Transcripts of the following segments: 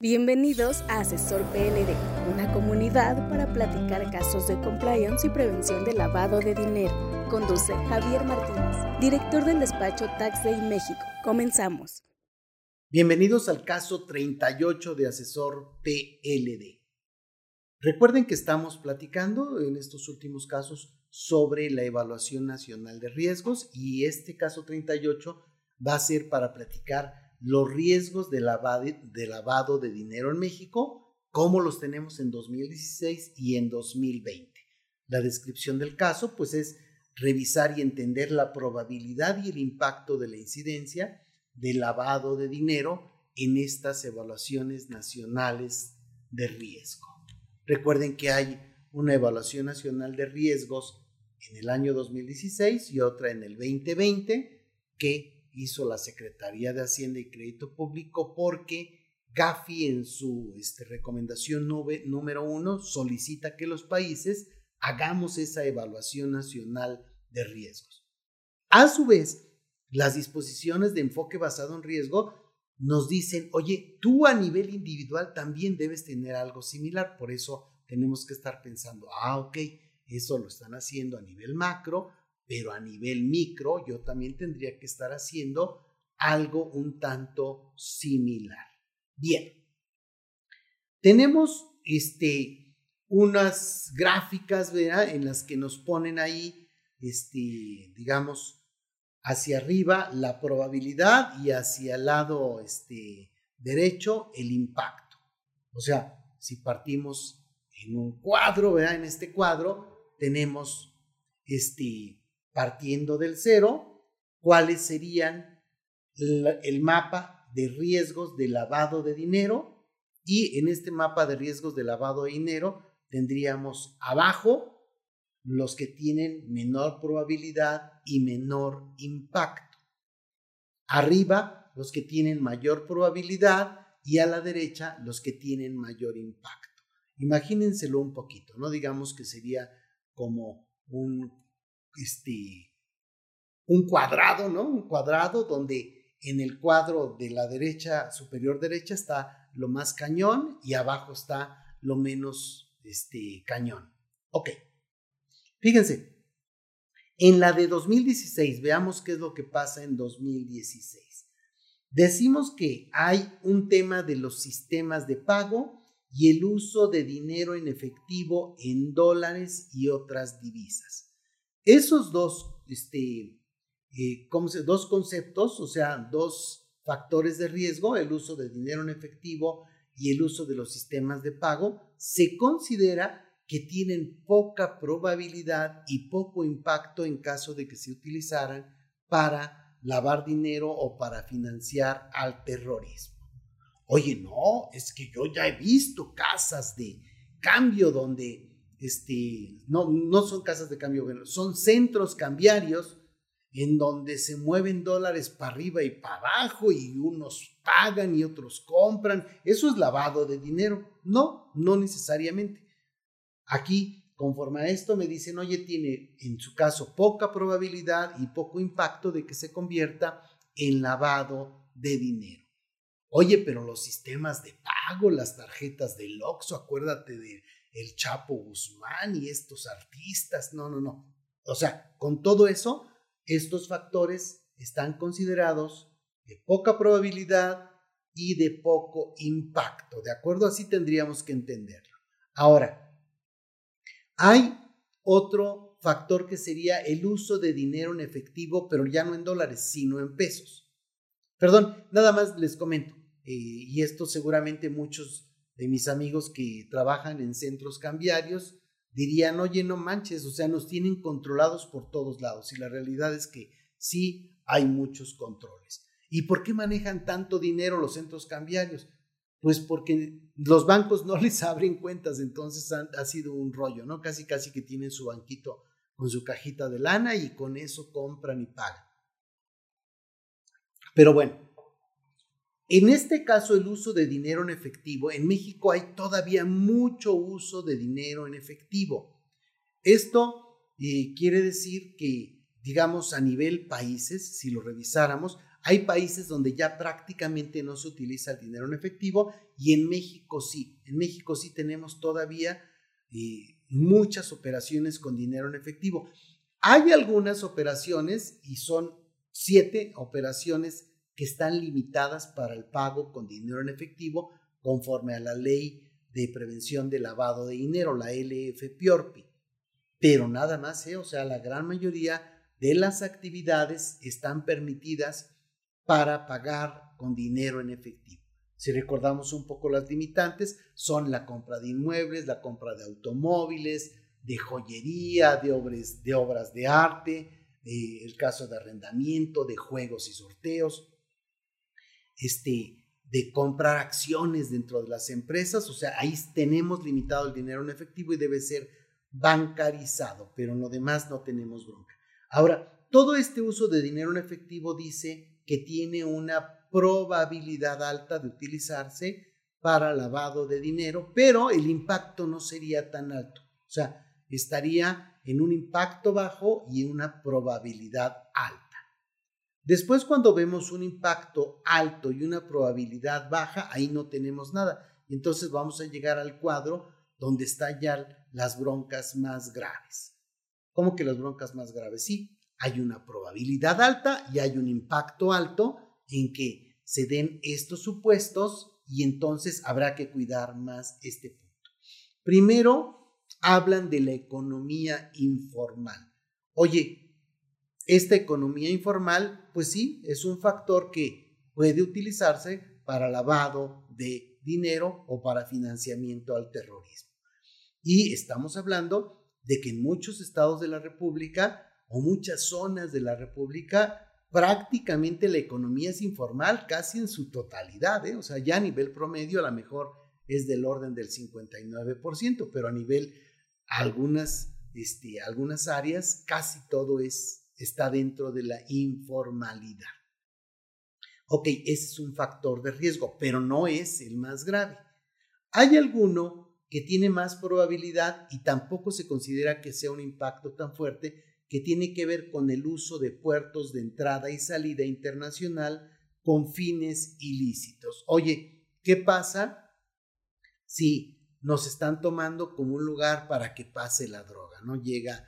Bienvenidos a Asesor PLD, una comunidad para platicar casos de compliance y prevención de lavado de dinero. Conduce Javier Martínez, director del despacho Tax Day México. Comenzamos. Bienvenidos al caso 38 de Asesor PLD. Recuerden que estamos platicando en estos últimos casos sobre la evaluación nacional de riesgos y este caso 38 va a ser para platicar los riesgos de lavado, de dinero en México, como los tenemos en 2016 y en 2020. La descripción del caso, pues, es revisar y entender la probabilidad y el impacto de la incidencia de lavado de dinero en estas evaluaciones nacionales de riesgo. Recuerden que hay una evaluación nacional de riesgos en el año 2016 y otra en el 2020 que hizo la Secretaría de Hacienda y Crédito Público porque Gafi en su este, recomendación número uno solicita que los países hagamos esa evaluación nacional de riesgos. A su vez, las disposiciones de enfoque basado en riesgo nos dicen, oye, tú a nivel individual también debes tener algo similar, por eso tenemos que estar pensando, ah, ok, eso lo están haciendo a nivel macro, pero a nivel micro yo también tendría que estar haciendo algo un tanto similar. Bien, tenemos este, unas gráficas ¿verdad? en las que nos ponen ahí, este, digamos, hacia arriba la probabilidad y hacia el lado este, derecho el impacto. O sea, si partimos en un cuadro, ¿verdad? en este cuadro tenemos este, partiendo del cero, cuáles serían el mapa de riesgos de lavado de dinero y en este mapa de riesgos de lavado de dinero tendríamos abajo los que tienen menor probabilidad y menor impacto. Arriba los que tienen mayor probabilidad y a la derecha los que tienen mayor impacto. Imagínenselo un poquito, no digamos que sería como un este, un cuadrado, ¿no? Un cuadrado donde en el cuadro de la derecha, superior derecha, está lo más cañón y abajo está lo menos este, cañón. Ok. Fíjense, en la de 2016, veamos qué es lo que pasa en 2016. Decimos que hay un tema de los sistemas de pago y el uso de dinero en efectivo en dólares y otras divisas. Esos dos, este, eh, dos conceptos, o sea, dos factores de riesgo, el uso de dinero en efectivo y el uso de los sistemas de pago, se considera que tienen poca probabilidad y poco impacto en caso de que se utilizaran para lavar dinero o para financiar al terrorismo. Oye, no, es que yo ya he visto casas de cambio donde este, no, no son casas de cambio, son centros cambiarios en donde se mueven dólares para arriba y para abajo y unos pagan y otros compran. Eso es lavado de dinero. No, no necesariamente. Aquí, conforme a esto, me dicen, oye, tiene en su caso poca probabilidad y poco impacto de que se convierta en lavado de dinero. Oye, pero los sistemas de pago, las tarjetas del OXO, acuérdate de el Chapo Guzmán y estos artistas. No, no, no. O sea, con todo eso, estos factores están considerados de poca probabilidad y de poco impacto. ¿De acuerdo? Así tendríamos que entenderlo. Ahora, hay otro factor que sería el uso de dinero en efectivo, pero ya no en dólares, sino en pesos. Perdón, nada más les comento, eh, y esto seguramente muchos de mis amigos que trabajan en centros cambiarios dirían, oye, no manches, o sea, nos tienen controlados por todos lados. Y la realidad es que sí hay muchos controles. ¿Y por qué manejan tanto dinero los centros cambiarios? Pues porque los bancos no les abren cuentas, entonces ha, sido un rollo, ¿no? Casi, casi que tienen su banquito con su cajita de lana y con eso compran y pagan. Pero bueno, en este caso, el uso de dinero en efectivo, en México hay todavía mucho uso de dinero en efectivo. Esto eh, quiere decir que, digamos, a nivel países, si lo revisáramos, hay países donde ya prácticamente no se utiliza el dinero en efectivo y en México sí. En México sí tenemos todavía eh, muchas operaciones con dinero en efectivo. Hay algunas operaciones y son siete operaciones que están limitadas para el pago con dinero en efectivo conforme a la ley de prevención de lavado de dinero, la LF-PIORPI. Pero nada más, ¿eh? o sea, la gran mayoría de las actividades están permitidas para pagar con dinero en efectivo. Si recordamos un poco las limitantes, son la compra de inmuebles, la compra de automóviles, de joyería, de obras de, obras de arte, el caso de arrendamiento, de juegos y sorteos, este, de comprar acciones dentro de las empresas, o sea, ahí tenemos limitado el dinero en efectivo y debe ser bancarizado, pero en lo demás no tenemos bronca. Ahora, todo este uso de dinero en efectivo dice que tiene una probabilidad alta de utilizarse para lavado de dinero, pero el impacto no sería tan alto. O sea, estaría en un impacto bajo y en una probabilidad alta. Después, cuando vemos un impacto alto y una probabilidad baja, ahí no tenemos nada. Entonces vamos a llegar al cuadro donde están ya las broncas más graves. ¿Cómo que las broncas más graves? Sí, hay una probabilidad alta y hay un impacto alto en que se den estos supuestos y entonces habrá que cuidar más este punto. Primero, hablan de la economía informal. Oye, esta economía informal, pues sí, es un factor que puede utilizarse para lavado de dinero o para financiamiento al terrorismo. Y estamos hablando de que en muchos estados de la República o muchas zonas de la República prácticamente la economía es informal casi en su totalidad, ¿eh? o sea, ya a nivel promedio a lo mejor es del orden del 59%, pero a nivel algunas, este, algunas áreas casi todo es, está dentro de la informalidad. Ok, ese es un factor de riesgo, pero no es el más grave. Hay alguno que tiene más probabilidad y tampoco se considera que sea un impacto tan fuerte que tiene que ver con el uso de puertos de entrada y salida internacional con fines ilícitos. Oye, ¿qué pasa si nos están tomando como un lugar para que pase la droga? ¿No? Llega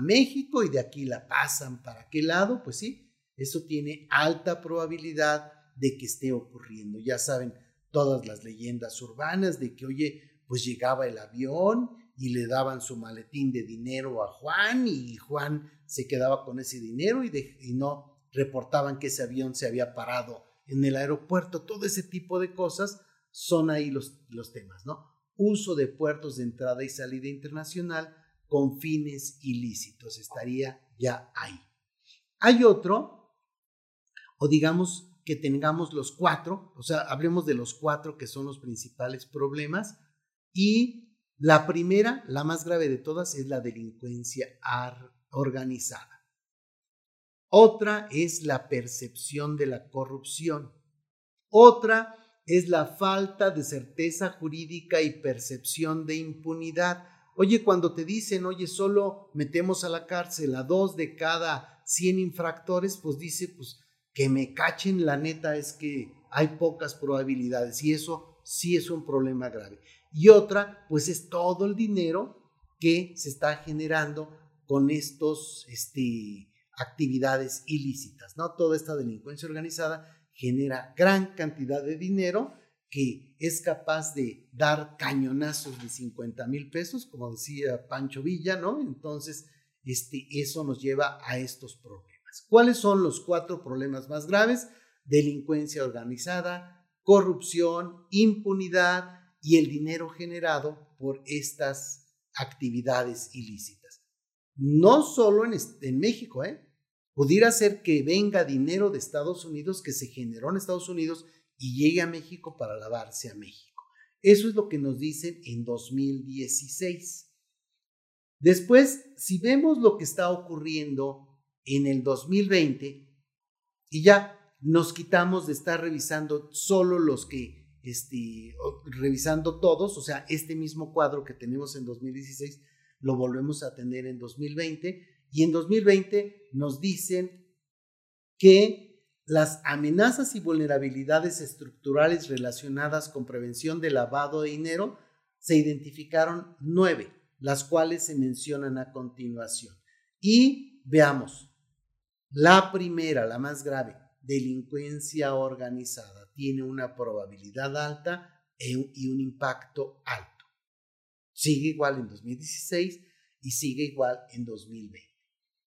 México y de aquí la pasan para qué lado? Pues sí, eso tiene alta probabilidad de que esté ocurriendo. Ya saben todas las leyendas urbanas de que, oye, pues llegaba el avión y le daban su maletín de dinero a Juan y Juan se quedaba con ese dinero y, no reportaban que ese avión se había parado en el aeropuerto. Todo ese tipo de cosas son ahí los, los temas, ¿no? Uso de puertos de entrada y salida internacional con fines ilícitos, estaría ya ahí. Hay otro, o digamos que tengamos los cuatro, o sea, hablemos de los cuatro que son los principales problemas, y la primera, la más grave de todas, es la delincuencia organizada. Otra es la percepción de la corrupción. Otra es la falta de certeza jurídica y percepción de impunidad. Oye, cuando te dicen, oye, solo metemos a la cárcel a dos de cada 100 infractores, pues dice, pues que me cachen, la neta es que hay pocas probabilidades y eso sí es un problema grave y otra, pues es todo el dinero que se está generando con estas este, actividades ilícitas, ¿no? Toda esta delincuencia organizada genera gran cantidad de dinero que es capaz de dar cañonazos de 50 mil pesos, como decía Pancho Villa, ¿no? Entonces, este, eso nos lleva a estos problemas. ¿Cuáles son los cuatro problemas más graves? Delincuencia organizada, corrupción, impunidad y el dinero generado por estas actividades ilícitas. No solo en, en México, ¿eh? Pudiera ser que venga dinero de Estados Unidos que se generó en Estados Unidos y llegue a México para lavarse a México. Eso es lo que nos dicen en 2016. Después, si vemos lo que está ocurriendo en el 2020 y ya nos quitamos de estar revisando solo los que este, revisando todos, o sea, este mismo cuadro que tenemos en 2016 lo volvemos a tener en 2020 y en 2020 nos dicen que las amenazas y vulnerabilidades estructurales relacionadas con prevención de lavado de dinero, se identificaron nueve, las cuales se mencionan a continuación. Y veamos, la primera, la más grave, delincuencia organizada, tiene una probabilidad alta y un impacto alto. Sigue igual en 2016 y sigue igual en 2020.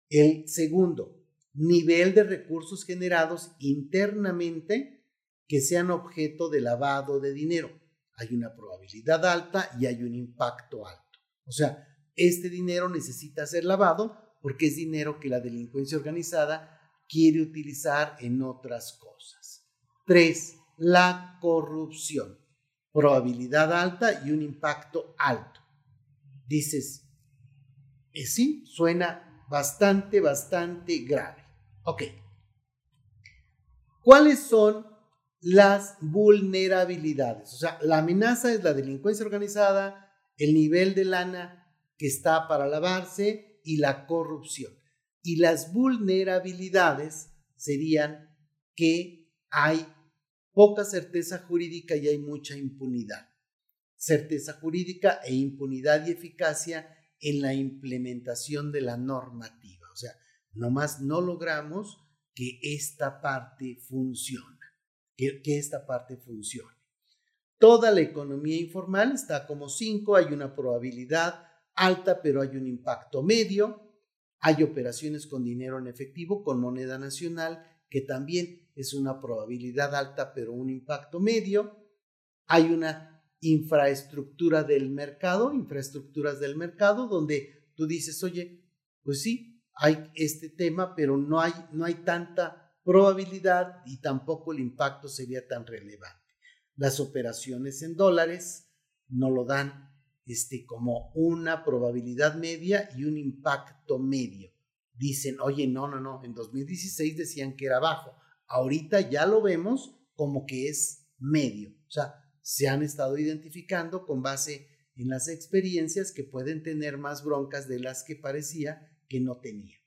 El segundo, nivel de recursos generados internamente que sean objeto de lavado de dinero. Hay una probabilidad alta y hay un impacto alto. O sea, este dinero necesita ser lavado porque es dinero que la delincuencia organizada quiere utilizar en otras cosas. Tres, la corrupción. Probabilidad alta y un impacto alto. Dices, eh, sí, suena bastante, bastante grave. Ok. ¿Cuáles son las vulnerabilidades? O sea, la amenaza es la delincuencia organizada, el nivel de lana que está para lavarse y la corrupción. Y las vulnerabilidades serían que hay poca certeza jurídica y hay mucha impunidad. Certeza jurídica e impunidad y eficacia en la implementación de la normativa. O sea, nomás no logramos que esta parte funcione, que, esta parte funcione. Toda la economía informal está como 5, hay una probabilidad alta, pero hay un impacto medio. Hay operaciones con dinero en efectivo, con moneda nacional, que también es una probabilidad alta, pero un impacto medio. Hay una infraestructura del mercado, infraestructuras del mercado, donde tú dices, oye, pues sí, hay este tema, pero no hay, no hay tanta probabilidad y tampoco el impacto sería tan relevante. Las operaciones en dólares no lo dan este, como una probabilidad media y un impacto medio. Dicen, oye, no, no, no, en 2016 decían que era bajo, ahorita ya lo vemos como que es medio. O sea, se han estado identificando con base en las experiencias que pueden tener más broncas de las que parecía que no tenía.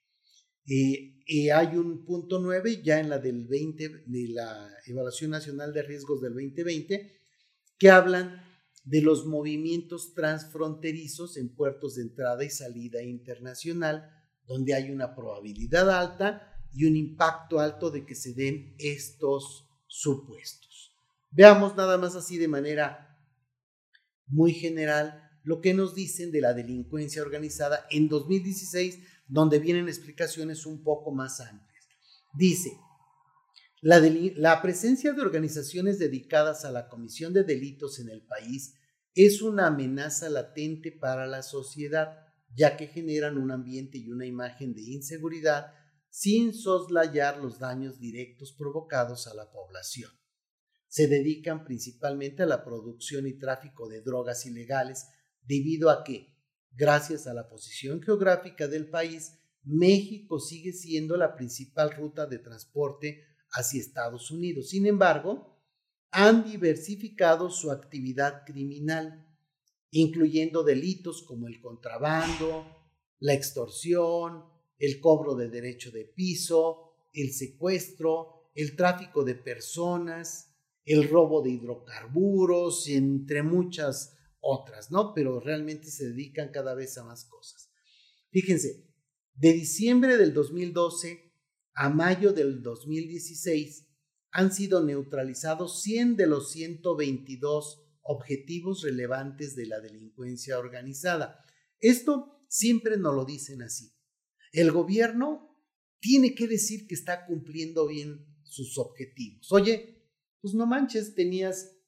y eh, eh, hay un punto 9 ya en la del 20, de la Evaluación Nacional de Riesgos del 2020, que hablan de los movimientos transfronterizos en puertos de entrada y salida internacional, donde hay una probabilidad alta y un impacto alto de que se den estos supuestos. Veamos nada más así de manera muy general lo que nos dicen de la delincuencia organizada en 2016, donde vienen explicaciones un poco más amplias. Dice, la, la, presencia de organizaciones dedicadas a la comisión de delitos en el país es una amenaza latente para la sociedad, ya que generan un ambiente y una imagen de inseguridad sin soslayar los daños directos provocados a la población se dedican principalmente a la producción y tráfico de drogas ilegales debido a que, gracias a la posición geográfica del país, México sigue siendo la principal ruta de transporte hacia Estados Unidos. Sin embargo, han diversificado su actividad criminal, incluyendo delitos como el contrabando, la extorsión, el cobro de derecho de piso, el secuestro, el tráfico de personas, el robo de hidrocarburos, entre muchas otras, ¿no? Pero realmente se dedican cada vez a más cosas. Fíjense, de diciembre del 2012 a mayo del 2016 han sido neutralizados 100 de los 122 objetivos relevantes de la delincuencia organizada. Esto siempre nos lo dicen así. El gobierno tiene que decir que está cumpliendo bien sus objetivos. Oye, pues no manches, tenías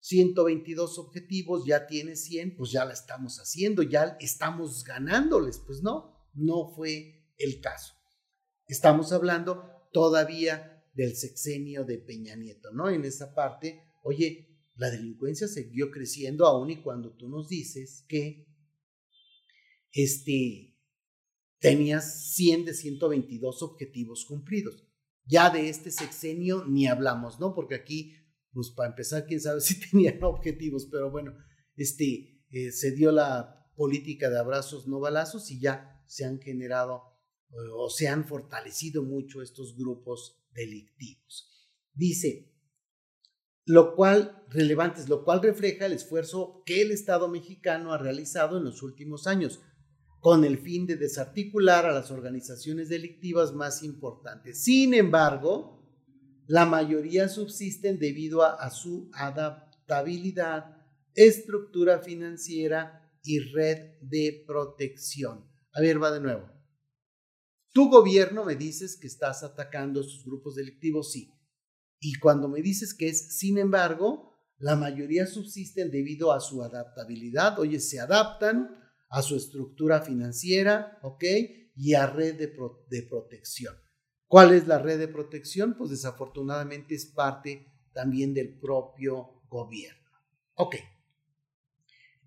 122 objetivos, ya tienes 100, pues ya la estamos haciendo, ya estamos ganándoles. Pues no, no fue el caso. Estamos hablando todavía del sexenio de Peña Nieto, ¿no? En esa parte, oye, la delincuencia siguió creciendo aún y cuando tú nos dices que este, tenías 100 de 122 objetivos cumplidos. Ya de este sexenio ni hablamos, ¿no? Porque aquí, pues para empezar, quién sabe si tenían objetivos, pero bueno, este, eh, se dio la política de abrazos no balazos y ya se han generado o se han fortalecido mucho estos grupos delictivos. Dice, lo cual, relevantes, lo cual refleja el esfuerzo que el Estado mexicano ha realizado en los últimos años con el fin de desarticular a las organizaciones delictivas más importantes. Sin embargo, la mayoría subsisten debido a, su adaptabilidad, estructura financiera y red de protección. A ver, va de nuevo. Tu gobierno me dices que estás atacando a sus grupos delictivos, sí. Y cuando me dices que es, sin embargo, la mayoría subsisten debido a su adaptabilidad, oye, se adaptan a su estructura financiera, ¿ok? Y a red de, de protección. ¿Cuál es la red de protección? Pues desafortunadamente es parte también del propio gobierno. Ok.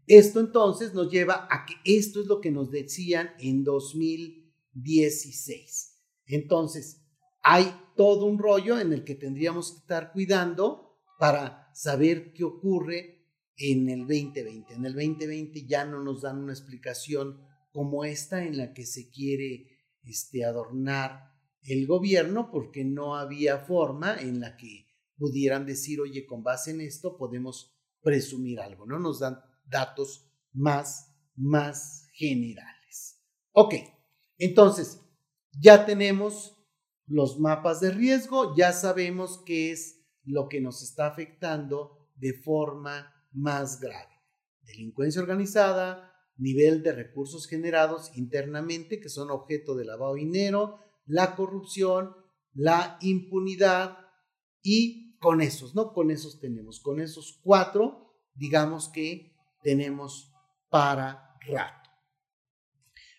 Esto entonces nos lleva a que esto es lo que nos decían en 2016. Entonces, hay todo un rollo en el que tendríamos que estar cuidando para saber qué ocurre en el 2020. En el 2020 ya no nos dan una explicación como esta en la que se quiere este, adornar el gobierno porque no había forma en la que pudieran decir, oye, con base en esto podemos presumir algo, ¿no? Nos dan datos más, más generales. Ok, entonces ya tenemos los mapas de riesgo, ya sabemos qué es lo que nos está afectando de forma más grave. Delincuencia organizada, nivel de recursos generados internamente que son objeto de lavado de dinero, la corrupción, la impunidad y con esos, ¿no? Con esos tenemos, con esos cuatro, digamos que tenemos para rato.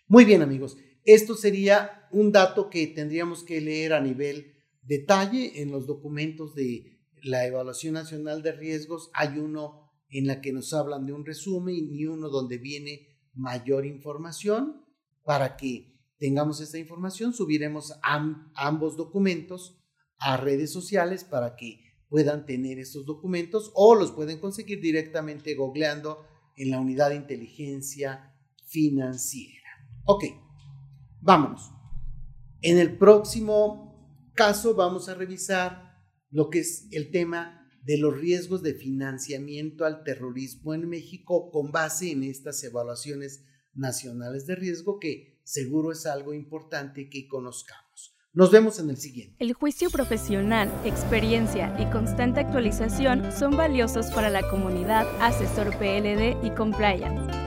Muy bien amigos, esto sería un dato que tendríamos que leer a nivel detalle en los documentos de la Evaluación Nacional de Riesgos. Hay uno en la que nos hablan de un resumen y uno donde viene mayor información para que tengamos esta información. Subiremos ambos documentos a redes sociales para que puedan tener estos documentos o los pueden conseguir directamente googleando en la unidad de inteligencia financiera. Ok, vámonos. En el próximo caso vamos a revisar lo que es el tema de los riesgos de financiamiento al terrorismo en México con base en estas evaluaciones nacionales de riesgo que seguro es algo importante que conozcamos. Nos vemos en el siguiente. El juicio profesional, experiencia y constante actualización son valiosos para la comunidad asesor PLD y compliance.